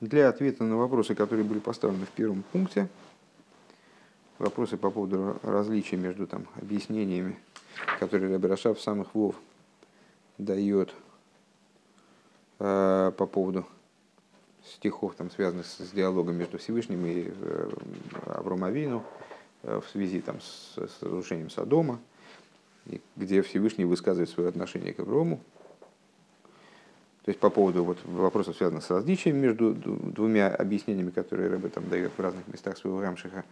для ответа на вопросы, которые были поставлены в первом пункте, вопросы по поводу различия между там, объяснениями, которые Рабираша в самых Вов дает э, по поводу стихов, там, связанных с, диалогом между Всевышним и э, Авромавину э, в связи там, с, с разрушением Содома, где Всевышний высказывает свое отношение к Аврому, то есть по поводу вот вопросов, связанных с различием между двумя объяснениями, которые Рэбе там дает в разных местах своего Рамшиха,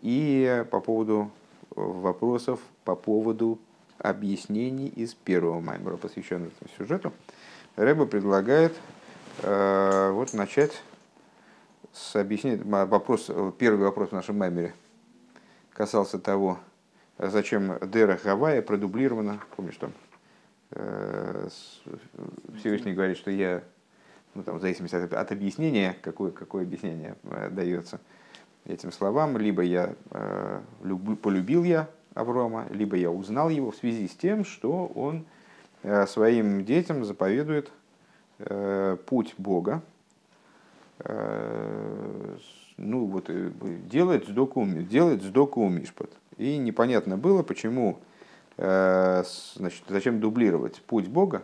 и по поводу вопросов по поводу объяснений из первого маймера, посвященного этому сюжету, Рэбе предлагает э, вот начать с объяснения. Вопрос, первый вопрос в нашем маймере касался того, зачем Дера Гавайя продублирована, помнишь там, Э, Всевышний говорит, что я, ну, там, в зависимости от, от объяснения, какое, какое объяснение э, дается этим словам, либо я э, люб, полюбил я Аврома, либо я узнал его в связи с тем, что он э, своим детям заповедует э, путь Бога, э, ну вот э, делать сдоку, делать сдоку мишпат. И непонятно было, почему Э, значит, зачем дублировать путь Бога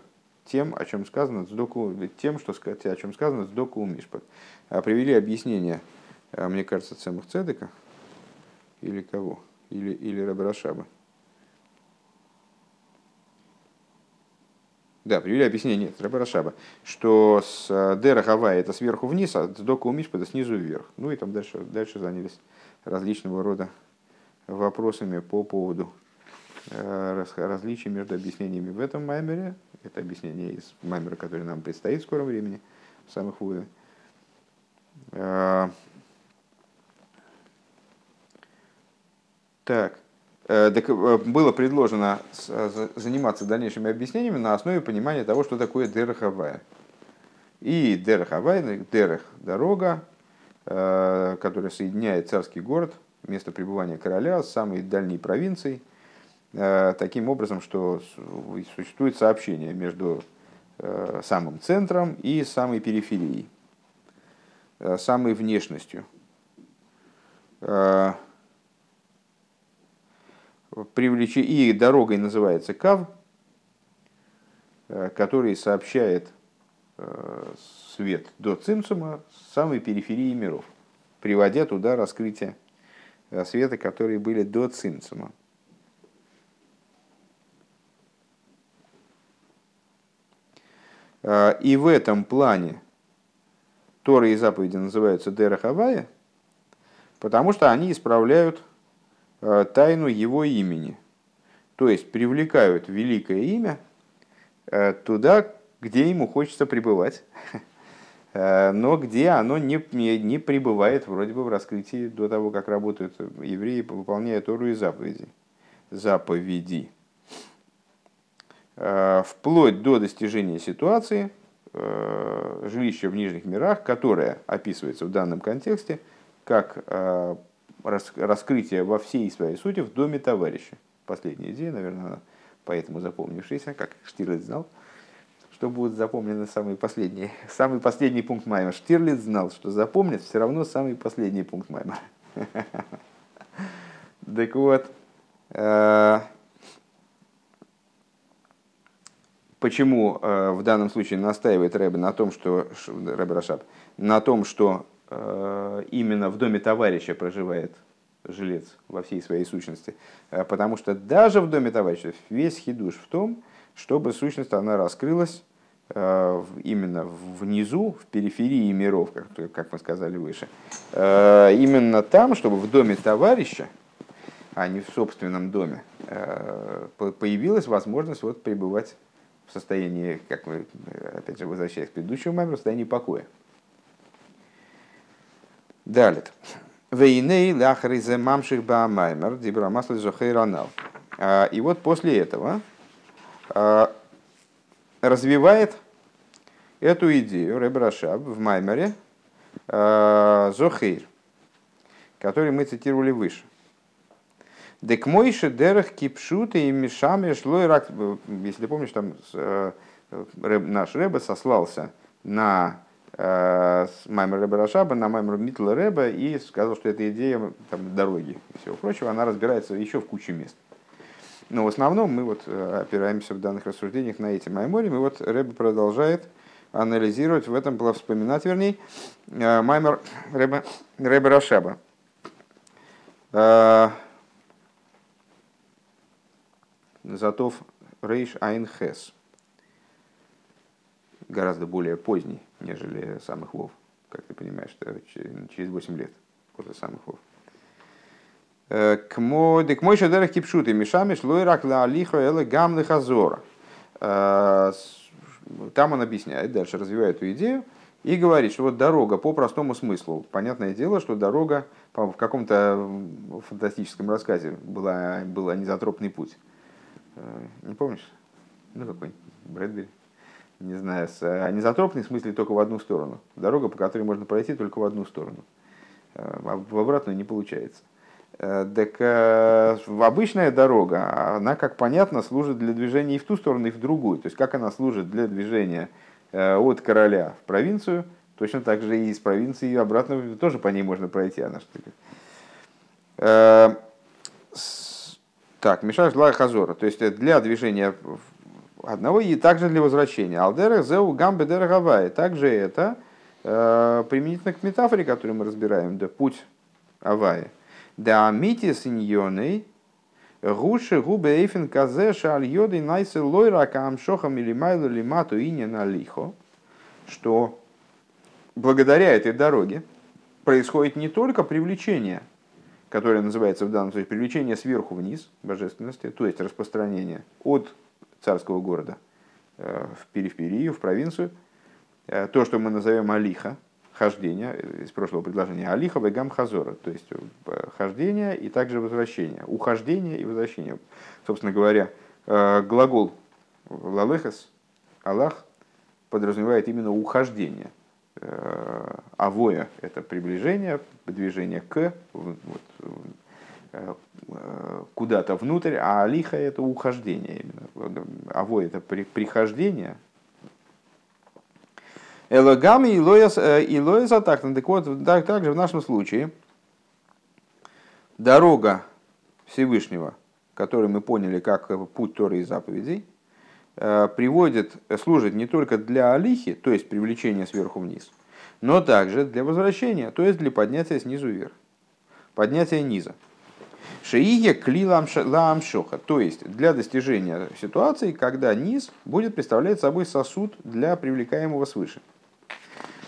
тем, о чем сказано сдоку, тем, что о чем сказано сдоку мишпат. А привели объяснение, э, мне кажется, Цемах Цедека или кого, или, или Рабрашаба. Да, привели объяснение, нет, Рабарашаба, что с э, Дера Хавай это сверху вниз, а с Доку Мишпада снизу вверх. Ну и там дальше, дальше занялись различного рода вопросами по поводу Э, различий между объяснениями в этом маймере. Это объяснение из маймера, который нам предстоит в скором времени, в самых вуе. Э, так, э, так, было предложено заниматься дальнейшими объяснениями на основе понимания того, что такое дерахавая. И дерахавая, дерех – дорога, которая соединяет царский город, место пребывания короля с самой дальней провинцией – Э, таким образом, что существует сообщение между э, самым центром и самой периферией, э, самой внешностью. Привлечи... И дорогой называется Кав, который сообщает свет до Цимцума с самой периферии миров, приводя туда раскрытие света, которые были до Цимцума. И в этом плане Торы и заповеди называются Дерахавая, потому что они исправляют а, тайну его имени. То есть привлекают великое имя а, туда, где ему хочется пребывать, но где оно не, не пребывает вроде бы в раскрытии до того, как работают евреи, выполняя Тору и заповеди. Заповеди. Э, вплоть до достижения ситуации э, жилища в нижних мирах, которое описывается в данном контексте как э, раскрытие во всей своей сути в доме товарища. Последняя идея, наверное, поэтому запомнившаяся, как Штирлиц знал, что будут запомнены самые последние. Самый последний пункт Майма. Штирлиц знал, что запомнит все равно самый последний пункт Майма. Так вот, Почему э, в данном случае настаивает Рэбе на том, что Рэбе Рашаб, на том, что э, именно в доме товарища проживает жилец во всей своей сущности? Э, потому что даже в доме товарища весь хидуш в том, чтобы сущность она раскрылась именно внизу, в периферии миров, как, как мы сказали выше. Именно там, чтобы в доме товарища, а не в собственном доме, появилась возможность вот пребывать в состоянии, как мы, опять же, возвращаясь к предыдущему маймеру, в состоянии покоя. Далее. Вейней ляхризе мамших ба маймер дибрамасли зохейранал. А, и вот после этого а, развивает эту идею Ребрашаб в Маймере а, Зохейр, который мы цитировали выше. Дек мойши дерех кипшуты и мешами шло и рак. Если помнишь, там э, наш Рэбе сослался на с Маймер Рэба Рашаба на Маймер Митла Рэба и сказал, что эта идея там, дороги и всего прочего, она разбирается еще в куче мест. Но в основном мы вот опираемся в данных рассуждениях на эти Маймори. И вот Рэба продолжает анализировать в этом, вспоминать, вернее, Маймер Рэба, Рэба Рашаба. Затов Рейш Айн Хес. Гораздо более поздний, нежели самых Вов. Как ты понимаешь, это через 8 лет после самых Вов. К мой шадерах кипшуты мишамиш лойрак ла алихо эле гамны хазора. Там он объясняет, дальше развивает эту идею, и говорит, что вот дорога по простому смыслу. Понятное дело, что дорога в каком-то фантастическом рассказе была, был анизотропный путь. Э, не помнишь? Ну, какой-нибудь Брэдбери. Не знаю, с анизотропный в смысле только в одну сторону. Дорога, по которой можно пройти только в одну сторону. Э, а в обратную не получается. Э, так обычная дорога, она, как понятно, служит для движения и в ту сторону, и в другую. То есть, как она служит для движения от короля в провинцию, точно так же и из провинции обратно тоже по ней можно пройти. Она что так, Мишаш Ла Хазора, то есть для движения одного и также для возвращения. Алдерах Зеу Гамбе Дерагавай. Также это э, применительно к метафоре, которую мы разбираем, да путь Авая. Да мити синьоной гуши губе эйфен казе шаль йоды найсы лойра камшоха милимайлу лимату иня на лихо, что благодаря этой дороге происходит не только привлечение которое называется в данном случае привлечение сверху вниз божественности, то есть распространение от царского города э, в периферию, в провинцию, э, то, что мы назовем алиха, хождение, э, из прошлого предложения, алиха вегам хазора, то есть хождение и также возвращение, ухождение и возвращение. Собственно говоря, глагол лалехас, Аллах, подразумевает именно ухождение. Авоя – это приближение, движение к, вот, э, куда-то внутрь, а алиха – это ухождение. Именно. Авой – это при, прихождение. Элагами и лояса так. Так вот, так, также в нашем случае дорога Всевышнего, который мы поняли как путь Торы и заповедей, э, приводит, служит не только для алихи, то есть привлечения сверху вниз, но также для возвращения, то есть для поднятия снизу вверх, поднятия низа. Шиие кли ламшоха, то есть для достижения ситуации, когда низ будет представлять собой сосуд для привлекаемого свыше.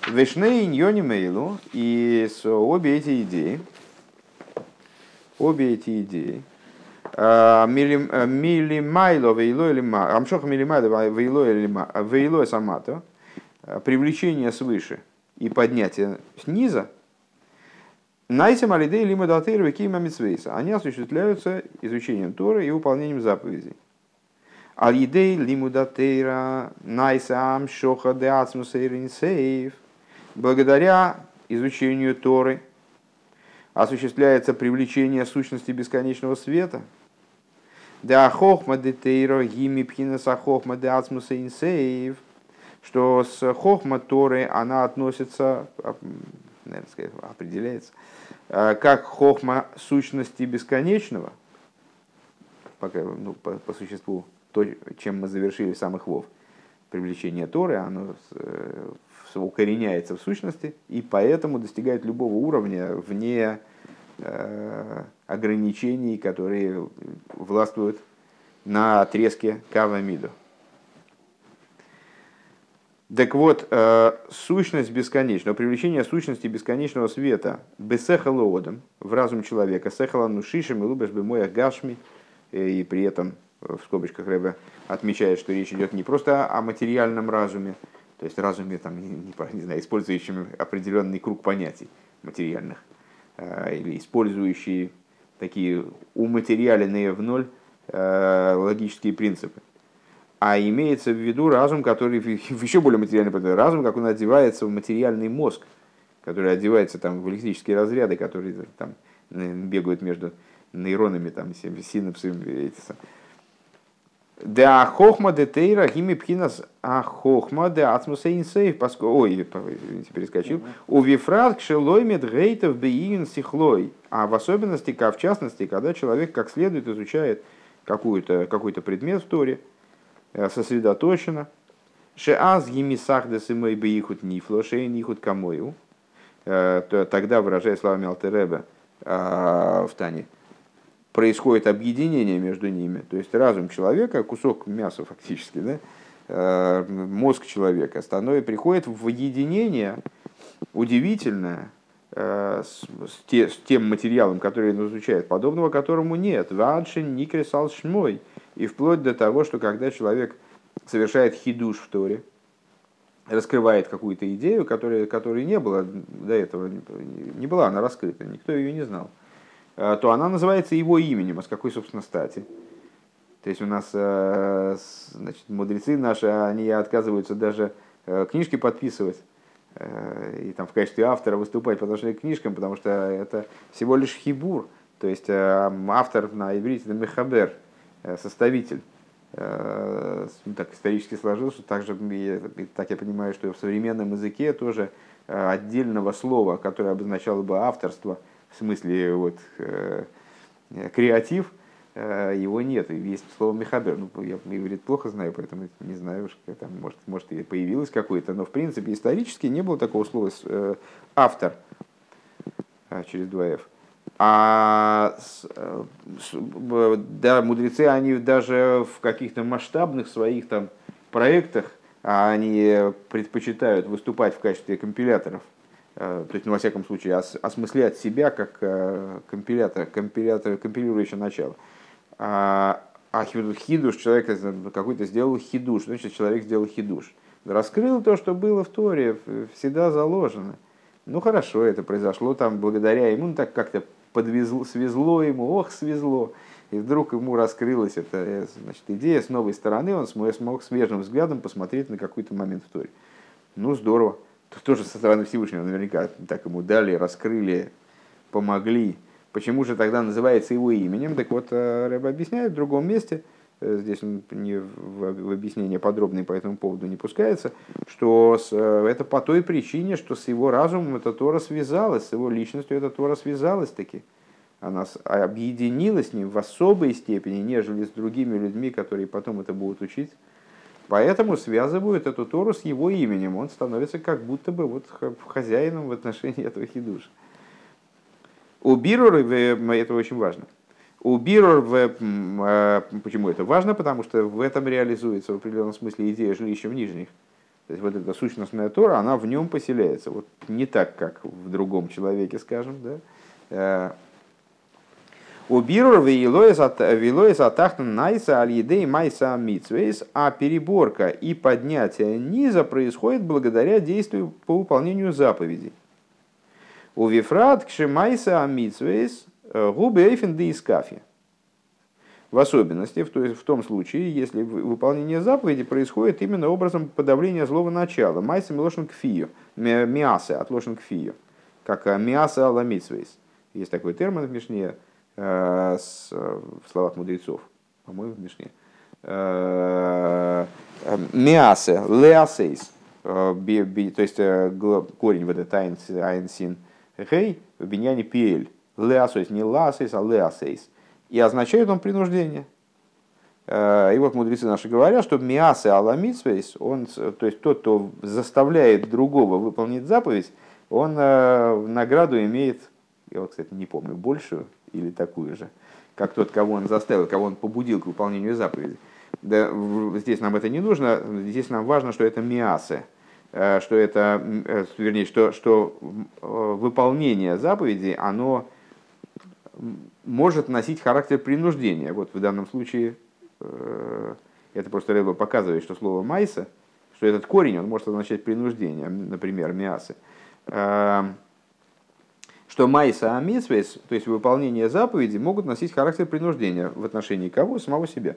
Вешней ньони мейлу и обе эти идеи, обе эти идеи, милимайло вейло или амшоха милимайло вейло самато, привлечение свыше – и поднятие сниза, Найсам алидей лима датейр кима митсвейса. Они осуществляются изучением Торы и выполнением заповедей. Алидей лиму датейра найсам шоха де сейв. Благодаря изучению Торы осуществляется привлечение сущности бесконечного света. Да хохма детейра гими пхинаса хохма де сейв – что с хохма Торы она относится, наверное, сказать, определяется, э, как хохма сущности бесконечного, пока, ну, по, по существу, то, чем мы завершили самых вов, привлечение Торы, оно э, укореняется в сущности, и поэтому достигает любого уровня вне э, ограничений, которые властвуют на отрезке Кава Миду. Так вот, э, сущность бесконечного, привлечение сущности бесконечного света бесехалоодом в разум человека, сехалану шишем и лубеш бемоях гашми, э, и при этом э, в скобочках Рэбе отмечает, что речь идет не просто о материальном разуме, то есть разуме, там, не, не знаю, использующем определенный круг понятий материальных, или использующие такие уматериальные в ноль логические принципы а имеется в виду разум, который еще более материальный разум, как он одевается в материальный мозг, который одевается там, в электрические разряды, которые там, бегают между нейронами, там, синапсами. Эти, Да хохма де тейра гими пхинас а хохма де ацмуса инсейв, поскольку... Ой, извините, перескочил. У вифрат кшелой медгейтов бейин сихлой. А в особенности, в частности, когда человек как следует изучает какой-то какой предмет в Торе, э, сосредоточенно, Шеаз гимисах десимой бейхут нифло, шейн ихут камою, э, тогда, выражая словами Алтереба э, в Тане, происходит объединение между ними. То есть разум человека, кусок мяса фактически, да, э, мозг человека становится, приходит в единение удивительное э, с, те, с тем материалом, который он изучает, подобного которому нет. Ваншин никресал шмой. И вплоть до того, что когда человек совершает хидуш в Торе, раскрывает какую-то идею, которая, которой не было до этого, не была она раскрыта, никто ее не знал то она называется его именем. А с какой, собственно, стати? То есть у нас э, значит, мудрецы наши, они отказываются даже э, книжки подписывать и там в качестве автора выступать по отношению к книжкам, потому что это всего лишь хибур, то есть автор на иврите это мехабер, составитель. Так исторически сложилось, что также, так я понимаю, что в современном языке тоже отдельного слова, которое обозначало бы авторство – в смысле вот, э, креатив, э, его нет. И есть слово мехабер. Ну, я иврит плохо знаю, поэтому не знаю, что там, может, может и появилось какое-то. Но в принципе исторически не было такого слова э, автор через два f. А да, мудрецы, они даже в каких-то масштабных своих там проектах, они предпочитают выступать в качестве компиляторов Э, то есть, ну, во всяком случае, ос, осмыслять себя как э, компилятор, компилятор, компилирующее начало. А, а хидуш, человек какой-то сделал хидуш, значит, человек сделал хидуш. Раскрыл то, что было в Торе, всегда заложено. Ну хорошо, это произошло там благодаря ему, ну, так как-то подвезло, свезло ему, ох, свезло. И вдруг ему раскрылась эта э, значит, идея с новой стороны, он смог свежим взглядом посмотреть на какой-то момент в Торе. Ну здорово тоже со стороны Всевышнего наверняка так ему дали, раскрыли, помогли. Почему же тогда называется его именем? Так вот, э, Рэб объясняет в другом месте, э, здесь он не в объяснение подробное по этому поводу не пускается, что э, это по той причине, что с его разумом эта Тора связалась, с его личностью эта Тора связалась таки. Она объединилась с ним в особой степени, нежели с другими людьми, которые потом это будут учить. Поэтому связывают эту Тору с его именем. Он становится как будто бы вот хозяином в отношении этого хидуша. У Бирур, это очень важно. У Бирур, э, почему это важно? Потому что в этом реализуется в определенном смысле идея жилища в нижних. То есть вот эта сущностная Тора, она в нем поселяется. Вот не так, как в другом человеке, скажем. Да? У вилоис атахна найса аль майса митсвейс, а переборка и поднятие низа происходит благодаря действию по выполнению заповедей. У вифрат кшемайса митсвейс э, губы эйфен де искафи. В особенности, в, то в том случае, если выполнение заповеди происходит именно образом подавления злого начала. Майса милошен кфию, миаса от лошен кфию, как э, миаса аламитсвейс. Есть такой термин в Мишне, Э, в словах мудрецов, по-моему, в Мишне. Э, Миасе, леасейс, э, то есть корень вот этот айнсин хей в биньяне пиэль. Леасейс, не ласейс, а леасейс. И означает он принуждение. И вот мудрецы наши говорят, что миасы аламитсвейс, он, то есть тот, кто заставляет другого выполнить заповедь, он награду имеет, я вот, кстати, не помню, большую, или такую же, как тот, кого он заставил, кого он побудил к выполнению заповеди. Да, здесь нам это не нужно, здесь нам важно, что это миасы, э, что это, э, вернее, что, что э, выполнение заповеди, оно может носить характер принуждения. Вот в данном случае это просто Рэба показывает, что слово майса, что этот корень, он может означать принуждение, например, миасы что майса амитсвейс, то есть выполнение заповеди, могут носить характер принуждения в отношении кого? Самого себя.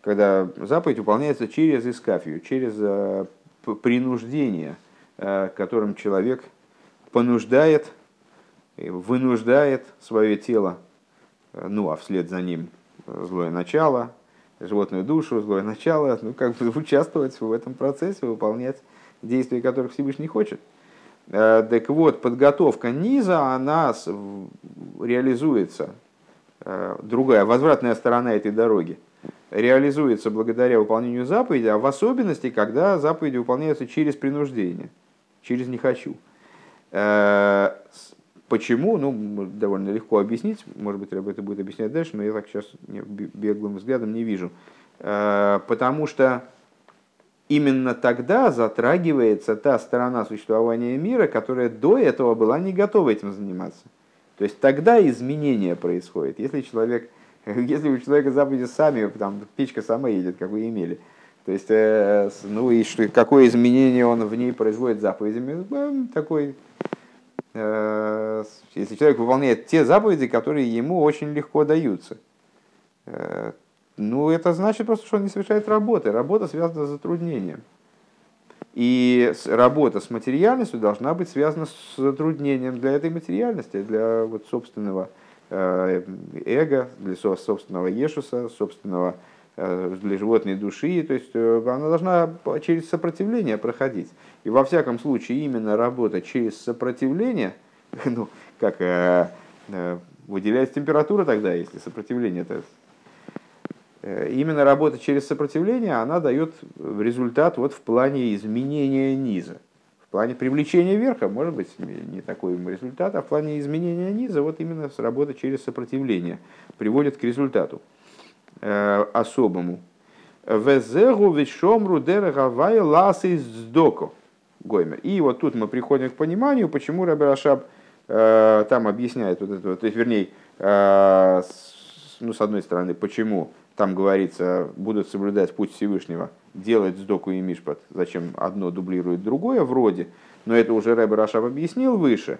Когда заповедь выполняется через искафию, через э, принуждение, э, которым человек понуждает, вынуждает свое тело, э, ну а вслед за ним злое начало, животную душу, злое начало, ну, как бы участвовать в этом процессе, выполнять действия, которых Всевышний хочет. Э, так вот, подготовка низа, она реализуется, э, другая, возвратная сторона этой дороги, реализуется благодаря выполнению заповеди, а в особенности, когда заповеди выполняются через принуждение, через «не хочу». Э, почему? Ну, довольно легко объяснить. Может быть, это будет объяснять дальше, но я так сейчас беглым взглядом не вижу. Потому что именно тогда затрагивается та сторона существования мира, которая до этого была не готова этим заниматься. То есть тогда изменение происходит. Если человек, если у человека заповеди сами, там печка сама едет, как вы имели, то есть, э, ну и что, какое изменение он в ней производит заповедями, ну, такой, э, если человек выполняет те заповеди, которые ему очень легко даются, э, ну, это значит просто, что он не совершает работы. Работа связана с затруднением. И работа с материальностью должна быть связана с затруднением для этой материальности, для вот собственного э, эго, для собственного ешуса, собственного э, для животной души. То есть э, она должна через сопротивление проходить. И во всяком случае именно работа через сопротивление, ну, как выделяется температура тогда, если сопротивление это именно работа через сопротивление, она дает результат вот в плане изменения низа. В плане привлечения верха, может быть, не такой результат, а в плане изменения низа, вот именно работа через сопротивление приводит к результату э, особому. וזהו ושמרו דרך הוי' לעשות צדקה. וגומר. И вот тут мы приходим к пониманию, почему Рашаб э, там объясняет вот это, то есть, вернее, э, с, ну, с одной стороны, почему там говорится, будут соблюдать путь Всевышнего, делать цдоку и משפט, зачем одно дублирует другое вроде, но это уже Рэбе Рашаб объяснил выше,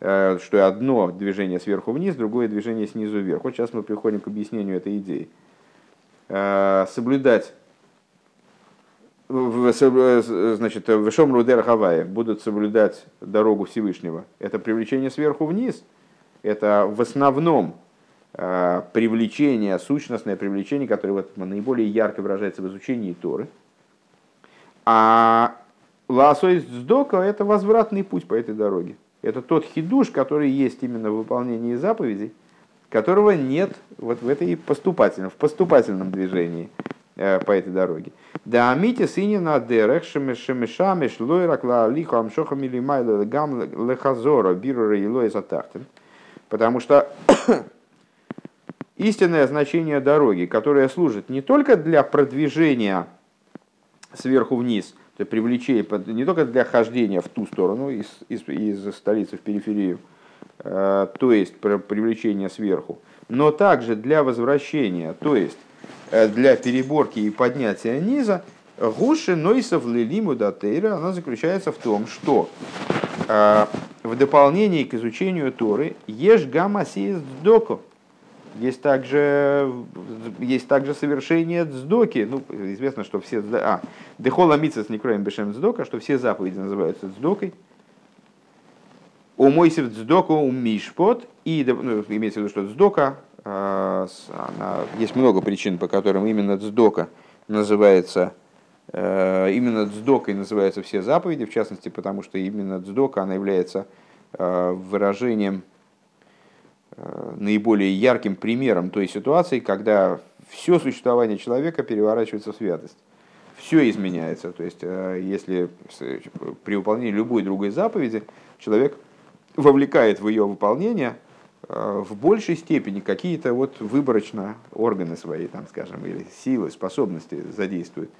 э, что одно движение сверху вниз, другое движение снизу вверх. Вот сейчас мы приходим к объяснению этой идеи. Э, соблюдать значит, в Шом Рудер Хавае будут соблюдать дорогу Всевышнего. Это привлечение сверху вниз. Это в основном Э, привлечение, сущностное привлечение, которое вот наиболее ярко выражается в изучении Торы. А ласой сдока – это возвратный путь по этой дороге. Это тот хидуш, который есть именно в выполнении заповедей, которого нет вот в этой поступательном, в поступательном движении э, по этой дороге. Да амити сыне на дерех шемешамеш лойрак ла лиху амшохам или майла гам лехазора биру рейлой затахтен. Потому что истинное значение дороги, которая служит не только для продвижения сверху вниз, то есть привлечения, не только для хождения в ту сторону, из, из, из столицы в периферию, э, то есть привлечения сверху, но также для возвращения, то есть э, для переборки и поднятия низа, Гуши Нойсов Лилиму Датейра, она заключается в том, что э, в дополнение к изучению Торы ешь гамма доко есть также, есть также совершение дздоки. Ну, известно, что все... А, дехола митсас некроем бешем дздока, что все заповеди называются дздокой. У мойсев дздоку у мишпот. И ну, имеется в виду, что дздока, а, она, есть много причин, по которым именно дздока называется э, именно дздокой называются все заповеди, в частности, потому что именно дздока, она является э, выражением наиболее ярким примером той ситуации, когда все существование человека переворачивается в святость. Все изменяется. То есть, э, если при выполнении любой другой заповеди человек вовлекает в ее выполнение э, в большей степени какие-то вот выборочно органы свои, там, скажем, или силы, способности задействует.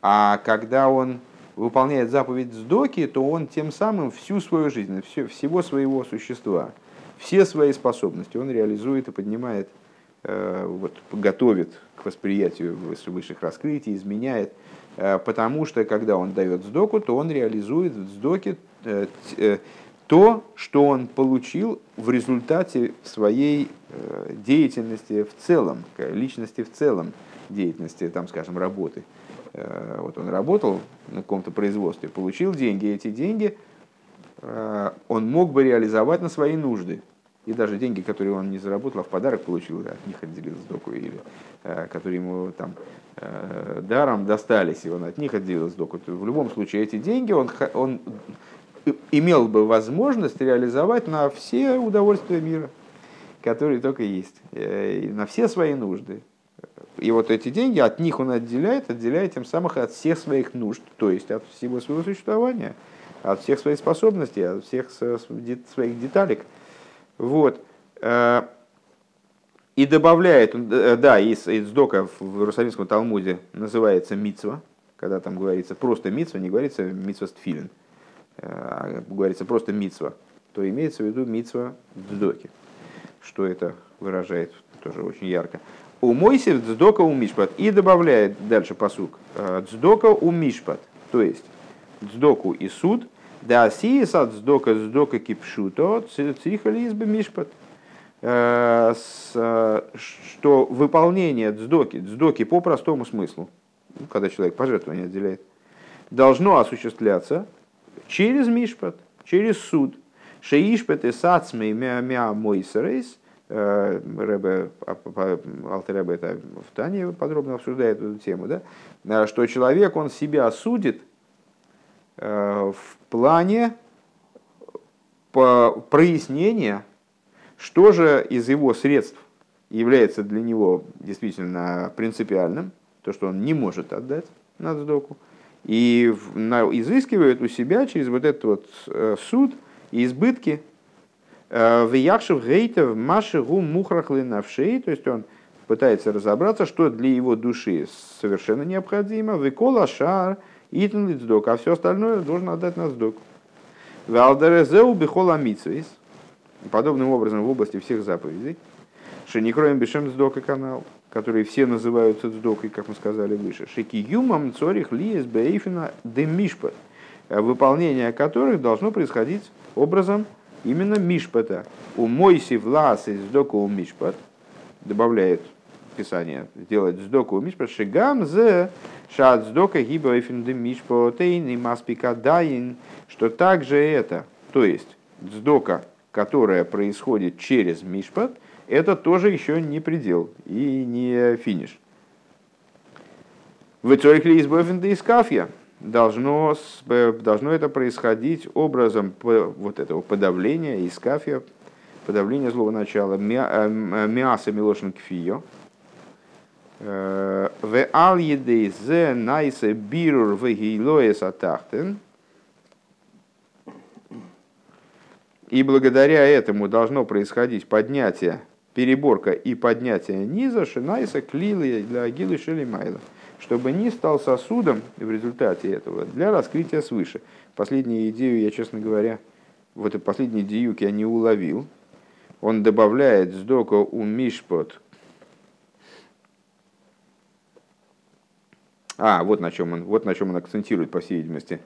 А когда он выполняет заповедь сдоки, то он тем самым всю свою жизнь, все, всего своего существа – все свои способности он реализует и поднимает, э, вот, готовит к восприятию высших раскрытий, изменяет. Э, потому что, когда он дает сдоку, то он реализует в сдоке э, то, что он получил в результате своей деятельности в целом, личности в целом, деятельности, там, скажем, работы. Вот он работал на каком-то производстве, получил деньги, эти деньги – он мог бы реализовать на свои нужды. и даже деньги, которые он не заработал, а в подарок получил, от них отделил сдоку, или э, которые ему там э, даром достались, и он от них отделил сдоку. В любом случае эти деньги он, он имел бы возможность реализовать на все удовольствия мира, которые только есть, э, на все свои нужды. И вот эти деньги, от них он отделяет, отделяет тем самым от всех своих нужд, то есть от всего своего существования, от всех своих способностей, от всех своих деталек. Вот. Э, и добавляет, э, да, из, из дока в Иерусалимском Талмуде называется мицва, когда там говорится просто мицва, не говорится мицва стфилин, э, а говорится просто мицва, то имеется в виду мицва в доке. Что это выражает тоже очень ярко. У Мойсев дздока у мишпат. И добавляет дальше посук. Дздока у мишпат. То есть дздоку и суд. Да сиеса дздока дздока кипшуто цихали избы мишпат. Э, что выполнение дздоки, дздоки по простому смыслу, ну, когда человек пожертвование отделяет, должно осуществляться через мишпат, через суд. Шеишпет и сацмей мя мойсерейс – Э, Рэбе, Алтеребе это в Тане подробно обсуждает эту тему, да? Э, что человек, он себя судит э, в плане прояснения, что же из его средств является для него действительно принципиальным, то, что он не может отдать на сдоку, и изыскивает у себя через вот этот вот суд и избытки в Яхшев Гейтов Машигу Мухрахлы Навшей, то есть он пытается разобраться, что для его души совершенно необходимо. Викола Шар, Итан Лицдок, а все остальное должен отдать на сдок. Валдерезеу Бихола Митсвейс, подобным образом в области всех заповедей. Шеникроем Бешем Сдока канал, которые все называются Сдокой, как мы сказали выше. Шики Юмам Цорих Лиес Бейфина Демишпа, выполнение которых должно происходить образом именно Мишпата. У Мойси влас из доку у Мишпат, добавляет Писание, сделать сдоку у Мишпат, шигам зе шат сдока гиба эфинды Мишпатейн и маспика даин, что также это, то есть сдока, которая происходит через Мишпат, это тоже еще не предел и не финиш. В Ицорихли из Бофенда из Кафья, должно, должно это происходить образом вот этого подавления, искафия, подавления злого начала, миаса милошин кфио, в ал едей зе найсе бирур в гейлоес атахтен, и благодаря этому должно происходить поднятие, переборка и поднятие низа шинайса клилы для агилы шелимайла чтобы не стал сосудом в результате этого для раскрытия свыше. Последнюю идею я, честно говоря, в этой последней диюке я не уловил. Он добавляет сдока у мишпот. А, вот на чем он, вот на чем он акцентирует, по всей видимости,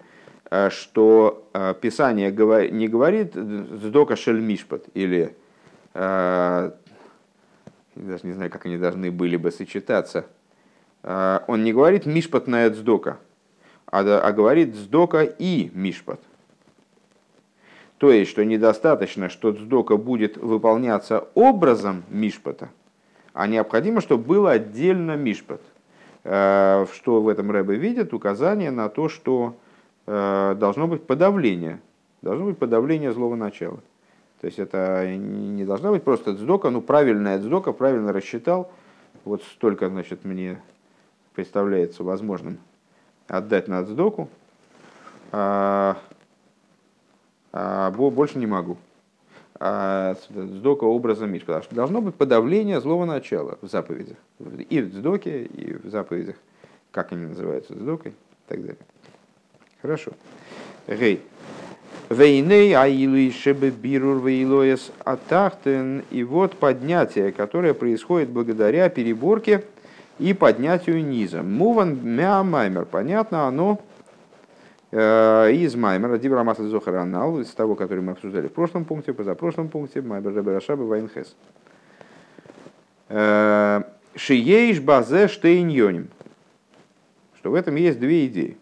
а, что а, Писание не говорит сдока шель мишпот или а, даже не знаю, как они должны были бы сочетаться – Э, он не говорит мишпат на эцдока, а, а говорит сдока и мишпат. То есть, что недостаточно, что цдока будет выполняться образом мишпата, а необходимо, чтобы был отдельно мишпат. Э, что в этом Рэбе видит указание на то, что э, должно быть подавление, должно быть подавление злого начала. То есть это не должна быть просто цдока, ну правильная цдока, правильно рассчитал, вот столько, значит, мне представляется возможным отдать на отсдоку, а, а больше не могу. А сдока образом Миш, потому что должно быть подавление злого начала в заповедях. И в сдоке, и в заповедях, как они называются, сдокой и так далее. Хорошо. Гей. Вейней аилы шебе бирур вейлоес атахтен. И вот поднятие, которое происходит благодаря переборке и поднятию низа. Муван мя маймер. Понятно, оно из маймера, дибра масла зохаранал, из того, который мы обсуждали в прошлом пункте, позапрошлом пункте, маймер раберашаба вайнхес. Э, шиеиш базе штейньоним. Что в этом есть две идеи.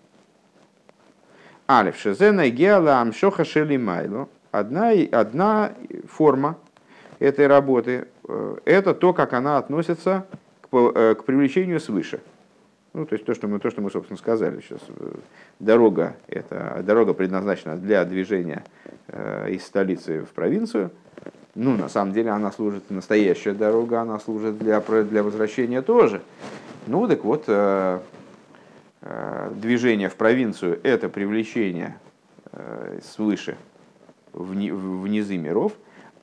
Алиф шезена геала амшоха шели майло. Одна, одна форма этой работы, это то, как она относится к, к привлечению свыше. Ну, то есть то, что мы, то, что мы, собственно, сказали сейчас. Дорога, это, дорога предназначена для движения из столицы в провинцию. Ну, на самом деле, она служит, настоящая дорога, она служит для, для возвращения тоже. Ну, так вот, движение в провинцию – это привлечение Э, свыше в низы миров,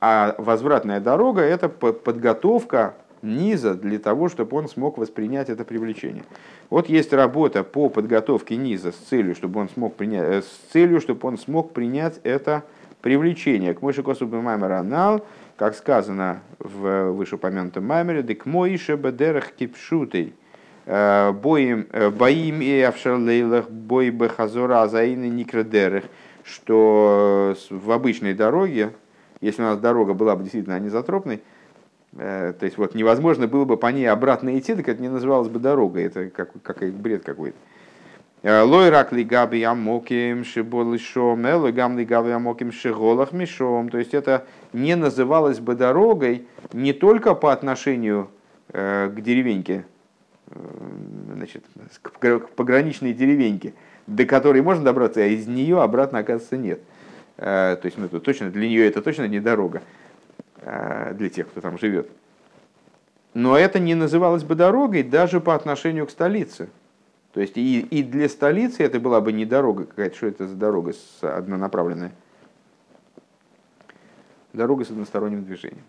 а возвратная дорога – это подготовка низа для того, чтобы он смог воспринять это привлечение. Вот есть работа по подготовке низа с целью, чтобы он смог принять, э, с целью, чтобы он смог принять это привлечение. К Мойши Косубе Маймер как сказано в вышеупомянутом Маймере, дек Моише Бедерах Кипшутей – Э, боим, э, боим и авшарлейлах, бой бехазора заины никрадерах, что в обычной дороге, если у нас дорога была бы действительно анизотропной, то есть вот невозможно было бы по ней обратно идти, так это не называлось бы дорогой, это как, как бред какой-то. Лой ракли габи амоким шиболышом, элой гамли габи амоким шиголах мишом. То есть это не называлось бы дорогой не только по отношению к деревеньке, значит, к пограничной деревеньке, до которой можно добраться, а из нее обратно, оказывается, нет. Э, то есть, ну, точно, для нее это точно не дорога, э, для тех, кто там живет. Но это не называлось бы дорогой даже по отношению к столице. То есть и, и для столицы это была бы не дорога какая-то, что это за дорога с однонаправленная. Дорога с односторонним движением.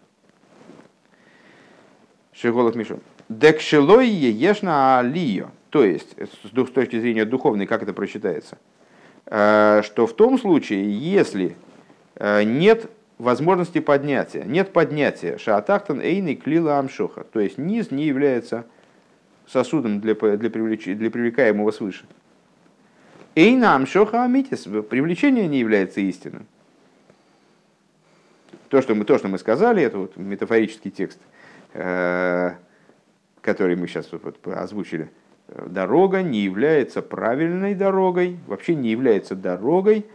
Шеголов Мишон. Декшелой ешна алио. То есть, с точки зрения духовной, как это прочитается? Э, что в том случае, если э, нет возможности поднятия, нет поднятия. Шаатахтан эйны клила амшоха, то есть низ не является сосудом для, для, привлеч, для привлекаемого свыше. Эйна амшоха амитис, привлечение не является истинным. То, что мы, то, что мы сказали, это вот метафорический текст э, – который мы сейчас вот озвучили, дорога не является правильной дорогой, вообще не является дорогой,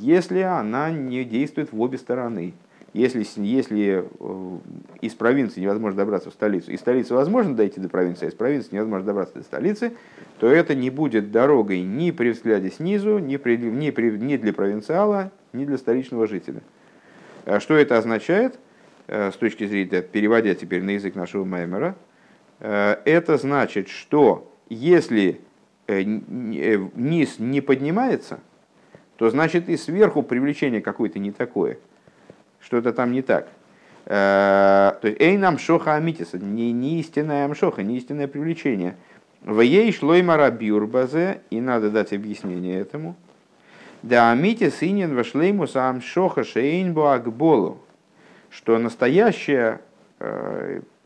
если она не действует в обе стороны. Если, если э, из провинции невозможно добраться в столицу, из столицы возможно дойти до провинции, а из провинции невозможно добраться до столицы, то это не будет дорогой ни при взгляде снизу, ни, при, ни, при, ни для провинциала, ни для столичного жителя. А что это означает э, с точки зрения, переводя теперь на язык нашего Маймера – Э, это значит, что если низ не поднимается, то значит и сверху привлечение какое-то не такое. Что-то там не так. То есть эй нам шоха амитиса, не, не истинная амшоха, не истинное привлечение. В ей шлой марабюрбазе, и надо дать объяснение этому. Да амитис инин вашлеймус амшоха шейнбу акболу, что настоящее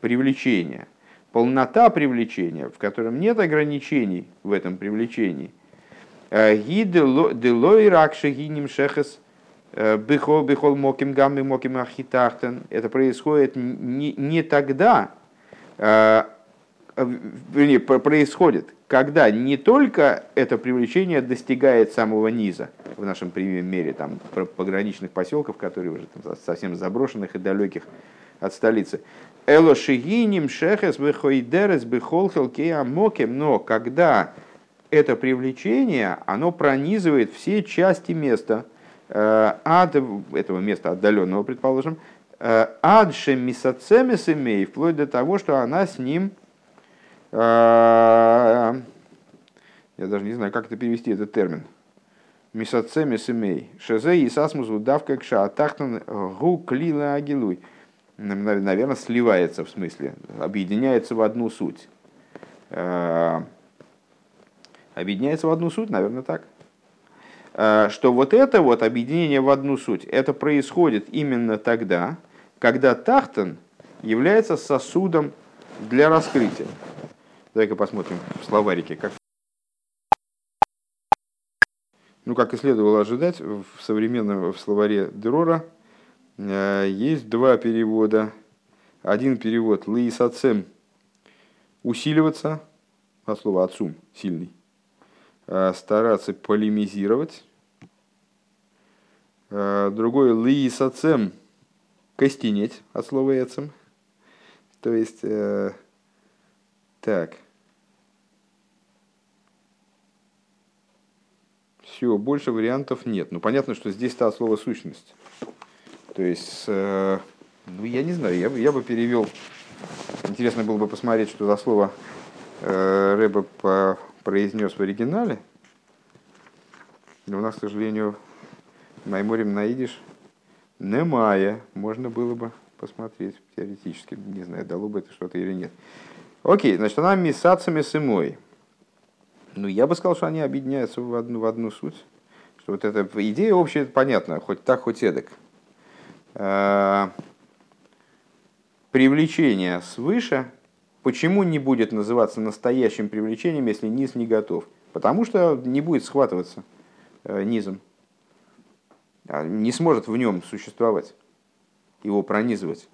привлечение – полнота привлечения, в котором нет ограничений в этом привлечении. Э, ги делой ракши гиним шехес э, бихол бихол моким гамми моким архитахтен. Это происходит не, не тогда, э, вернее, происходит, когда не только это привлечение достигает самого низа, в нашем примере там, пограничных поселков, которые уже там, совсем заброшенных и далеких от столицы, Элошигиним шехес бехойдерес бехолхел амоким. Но когда это привлечение, оно пронизывает все части места, э, ад этого места отдаленного, предположим, э, ад шемисацемес имей, вплоть до того, что она с ним, э, я даже не знаю, как это перевести, этот термин, мисацемес имей, шезе и сасмус удавка кша, атахтан гу клила агилуй – наверное, сливается в смысле, объединяется в одну суть. Объединяется в одну суть, наверное, так. Э, что вот это вот объединение в одну суть, это происходит именно тогда, когда Тахтан является сосудом для раскрытия. Давай-ка посмотрим в словарике, как ну, как и следовало ожидать, в современном в словаре Дерора – Э, есть два перевода. Один перевод «лейсацем» – усиливаться, от слова «отцум» – сильный, стараться полемизировать. Э, другой «лейсацем» костенеть от слова эцем. То есть, э, так. Все, больше вариантов нет. Ну, понятно, что здесь-то от слова сущность. То есть, э, ну, я не знаю, я я бы перевел. Интересно было бы посмотреть, что за слово э, Рэба по, произнес в оригинале. Но у нас, к сожалению, Майморим наидиш немая. Можно было бы посмотреть теоретически. Не знаю, дало бы это что-то или нет. Окей, значит, она мисацами сымой. Ну, я бы сказал, что они объединяются в одну, в одну суть. Что вот эта идея общая, это понятно, хоть так, хоть эдак. А, привлечение свыше, почему не будет называться настоящим привлечением, если низ не готов? Потому что не будет схватываться э, низом. А, не сможет в нем существовать, его пронизывать.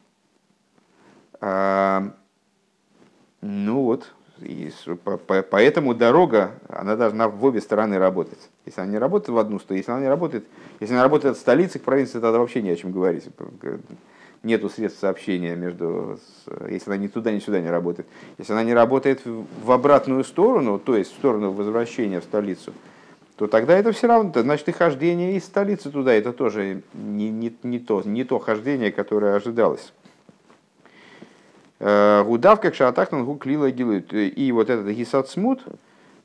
А, ну вот, и поэтому дорога, она должна в обе стороны работать. Если она не работает в одну сторону, если она не работает, если она работает от столицы к провинции, тогда вообще не о чем говорить. Нету средств сообщения между, если она ни туда, ни сюда не работает. Если она не работает в обратную сторону, то есть в сторону возвращения в столицу, то тогда это все равно, значит, и хождение из столицы туда, это тоже не, не, не, то, не то хождение, которое ожидалось. Э, Гудавка к шатахтан гу клила гилут. И вот этот гисацмут,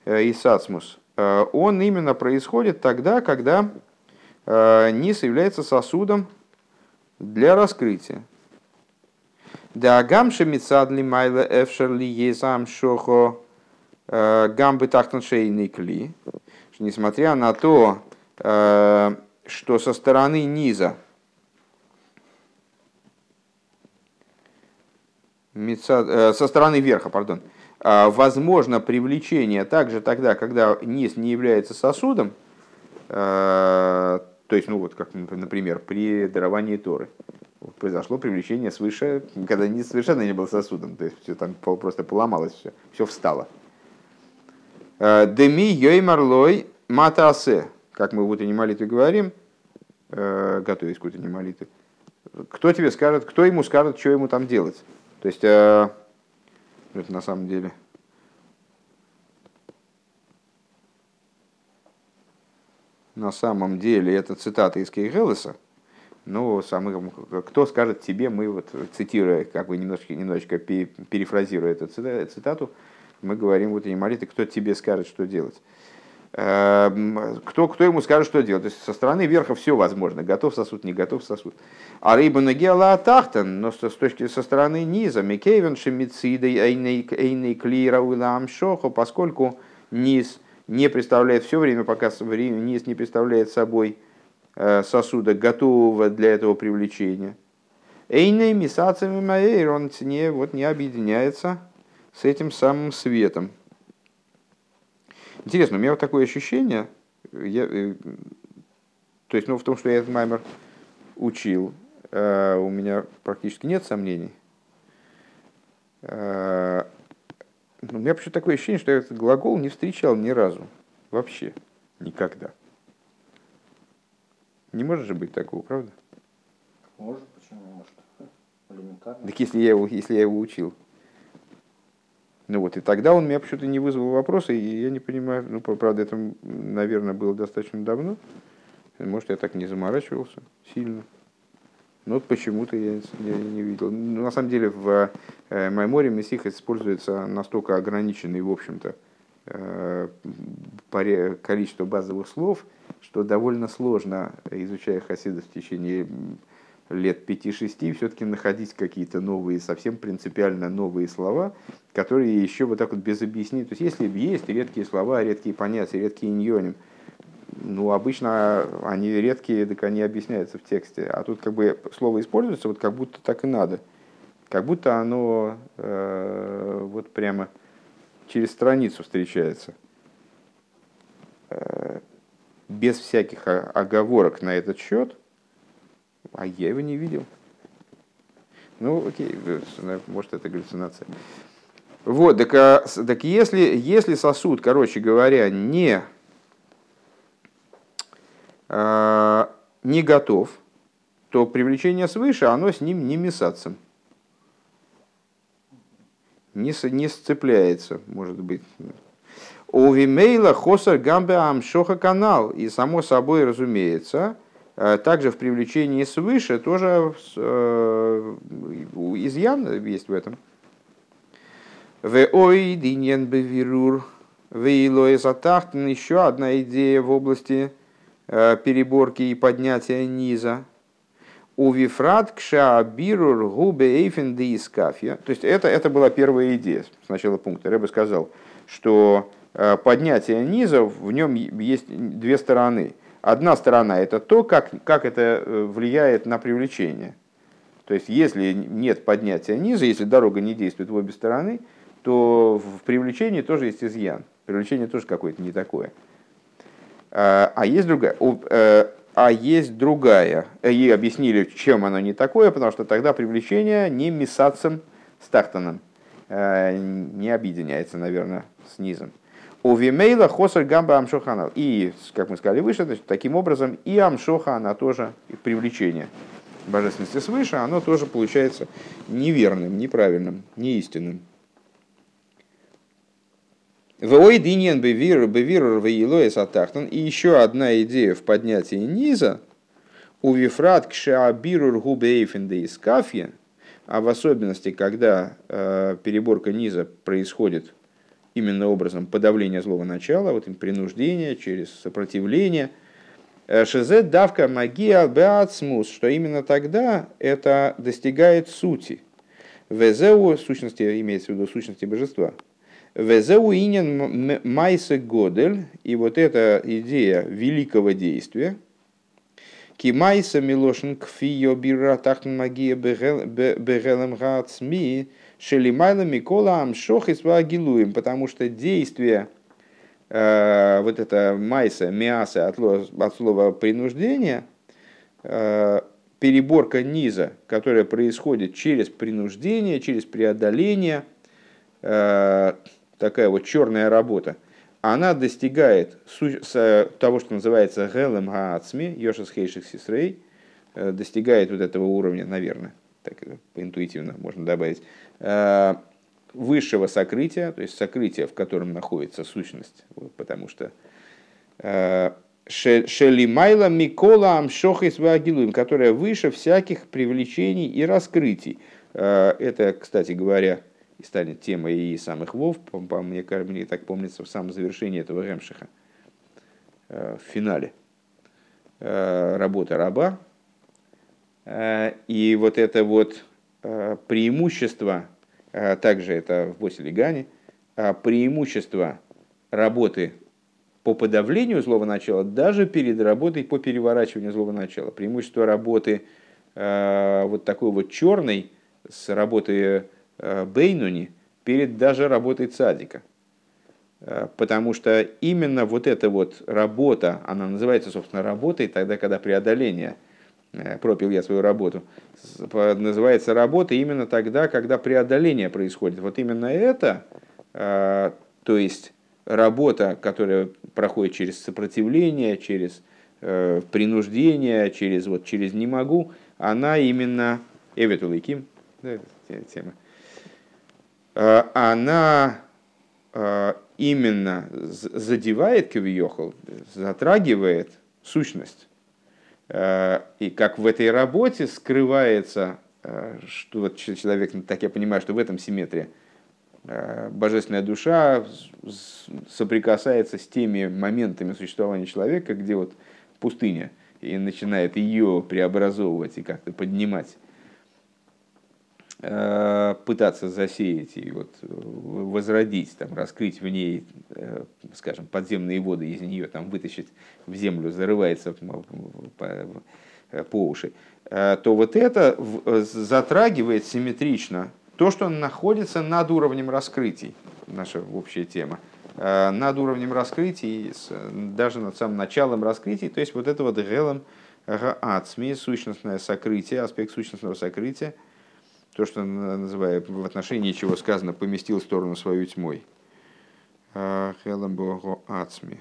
э, исацмус, э, он именно происходит тогда, когда низ является сосудом для раскрытия. Да гамши мицадли майла эфшерли езам шохо гамбы тахтан шейный кли несмотря на то, э, что со стороны низа э, со стороны верха, пардон, э, возможно привлечение также тогда, когда низ не является сосудом, то есть, ну вот, как, например, при даровании Торы. Произошло привлечение свыше, когда низ совершенно не был сосудом, то есть все там просто поломалось, все, все встало. Э, Деми йоймарлой матасе, как мы в утренней молитве говорим, э, готовясь к утренней молитве, кто тебе скажет, кто ему скажет, что ему там делать. То есть, э, это на самом деле, на самом деле это цитата из Кейгелеса, ну, самый, кто скажет тебе, мы вот, цитируя, как бы немножечко, немножечко перефразируя эту цитату, мы говорим вот утренней молитве, кто тебе скажет, что делать. Эм, кто, кто ему скажет, что делать. То есть со стороны верха все возможно. Готов сосуд, не готов сосуд. А рыба нагела тахтан, но с точки со стороны низа, микейвен шемицидой эйней клира улам шохо, поскольку низ не представляет все время, пока низ не представляет собой э, сосуда, готового для этого привлечения. Эйней мисацами маэйр, он не, вот, не объединяется с этим самым светом. Интересно, у меня вот такое ощущение, я, э, то есть, ну, в том, что я этот маймер учил, э, у меня практически нет сомнений. Э, у меня почему-то такое ощущение, что я этот глагол не встречал ни разу. Вообще. Никогда. Не может же быть такого, правда? Может, почему не может? Элементарно. Так если я его, если я его учил. Ну вот, и тогда он меня почему-то не вызвал вопроса, и я не понимаю, ну, правда, это, наверное, было достаточно давно. Может, я так не заморачивался сильно. Но вот почему-то я не, не видел. Ну, на самом деле, в э, Майморе Мессих используется настолько ограниченный, в общем-то, э, количество базовых слов, что довольно сложно, изучая хасидов в течение лет 5-6 все-таки находить какие-то новые, совсем принципиально новые слова, которые еще вот так вот без объяснений. То есть, если есть редкие слова, редкие понятия, редкие иньоним, ну, обычно они редкие, так они объясняются в тексте. А тут как бы слово используется, вот как будто так и надо. Как будто оно э, вот прямо через страницу встречается. Э, без всяких оговорок на этот счет – а я его не видел. Ну, окей, может, это галлюцинация. Вот, так, а, так если, если сосуд, короче говоря, не, э, не готов, то привлечение свыше, оно с ним не месаться. Не, не сцепляется, может быть. У Вимейла Хосар Гамбе Амшоха канал. И само собой разумеется, э, также в привлечении свыше тоже э, изъян есть в этом. В ой диньен бевирур вейлоэ затахтен еще одна идея в области э, переборки и поднятия низа. У вифрат кша бирур губе эйфен де искафья. То есть это, это была первая идея с начала пункта. Я бы сказал, что э, поднятие низа, в нем есть две стороны. Одна сторона это то, как, как это э, влияет на привлечение. То есть если нет поднятия низа, если дорога не действует в обе стороны, то в привлечении тоже есть изъян. Привлечение тоже какое-то не такое. А, а есть другая. Э, а есть другая. И объяснили, чем оно не такое, потому что тогда привлечение не мисацем с тахтаном. Э, не объединяется, наверное, с низом. У Вимейла Хосар Гамба Амшохана. И, как мы сказали выше, значит, таким образом и Амшоха, она тоже привлечение божественности свыше, оно тоже получается неверным, неправильным, неистинным. Вой диньен бевир бевир веилоес атахтан. И еще одна идея в поднятии низа. У вифрат кшаабирур губейфенде из кафья, а в особенности, когда э, переборка низа происходит именно образом подавления злого начала, вот им принуждение через сопротивление, э, шезе давка магия беацмус, что именно тогда это достигает сути. Везеу, сущности, имеется в виду сущности божества – Везеуинен майсе годель, и вот эта идея великого действия, Кимайса милошин кфио бира тахн магия бегелем гацми, шелимайла микола амшох и свагилуем, потому что действие э, вот это майса, миаса от, от слова принуждение, э, переборка низа, которая происходит через принуждение, через преодоление, э, такая вот черная работа, она достигает того, что называется Гелем Гаацми, Йошас Хейших Сисрей, э, достигает вот этого уровня, наверное, так интуитивно можно добавить, э, высшего сокрытия, то есть сокрытия, в котором находится сущность, потому что э, Шелимайла Микола Амшохис Вагилуем, которая выше всяких привлечений и раскрытий. Это, кстати говоря, и станет темой и самых вов, по, по, мне, мне так помнится, в самом завершении этого Ремшиха, э, в финале э, работы раба. Э, и вот это вот преимущество, также это в Боселигане, преимущество работы по подавлению злого начала даже перед работой по переворачиванию злого начала. Преимущество работы вот такой вот черной с работы Бейнуни перед даже работой цадика. Э, потому что именно вот эта вот работа, она называется, собственно, работой тогда, когда преодоление, э, пропил я свою работу, называется работа именно тогда, когда преодоление происходит. Вот именно это, то есть работа, которая проходит через сопротивление, через принуждение, через, вот, через не могу, она именно Эветулайким, да, тема, Э, она э, именно задевает Кавиохал, затрагивает сущность. Э, и как в этой работе скрывается, что вот человек, так я понимаю, что в этом симметрия, божественная душа соприкасается с теми моментами существования человека, где вот пустыня, и начинает ее преобразовывать и как-то поднимать Э, пытаться засеять и вот возродить, там, раскрыть в ней, э, скажем, подземные воды, из нее там вытащить в землю, зарывается по, по уши, э, то вот это затрагивает симметрично то, что находится над уровнем раскрытий, наша общая тема, над уровнем раскрытий, даже над самым началом раскрытий, то есть вот это вот гелом ацми, сущностное сокрытие, аспект сущностного сокрытия – то, что называю в отношении чего сказано, поместил в сторону свою тьмой. Хелам Богу Ацми.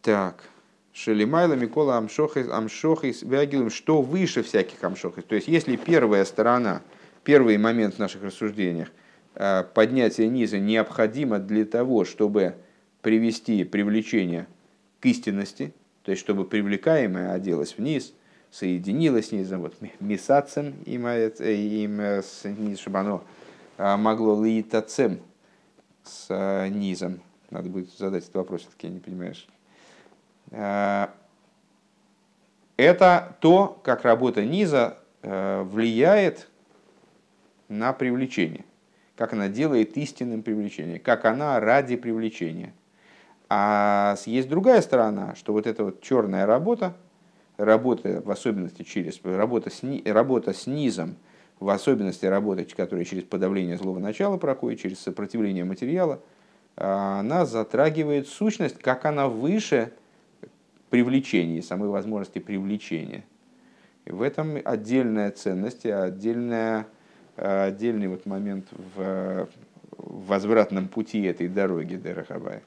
Так, Шелимайла Микола Амшохис, Амшохис Вягилем, что выше всяких Амшохис. То есть, если первая сторона, первый момент в наших рассуждениях, э, поднятие низа необходимо для того, чтобы привести привлечение к истинности, то есть, чтобы привлекаемое оделось вниз, соединилось с низом, вот мисацем им, э, им с низ, чтобы оно могло лиитацем с низом. Надо будет задать этот вопрос, все-таки не понимаешь Э, это то, как работа низа э, влияет на привлечение, как она делает истинным привлечение, как она ради привлечения. А есть другая сторона, что вот эта вот черная работа, работа в особенности через работа с, работа с низом, в особенности работа, которая через подавление злого начала проходит, через сопротивление материала, она затрагивает сущность, как она выше привлечении, самой возможности привлечения. И в этом отдельная ценность, отдельная, отдельный вот момент в возвратном пути этой дороги Дерахабая.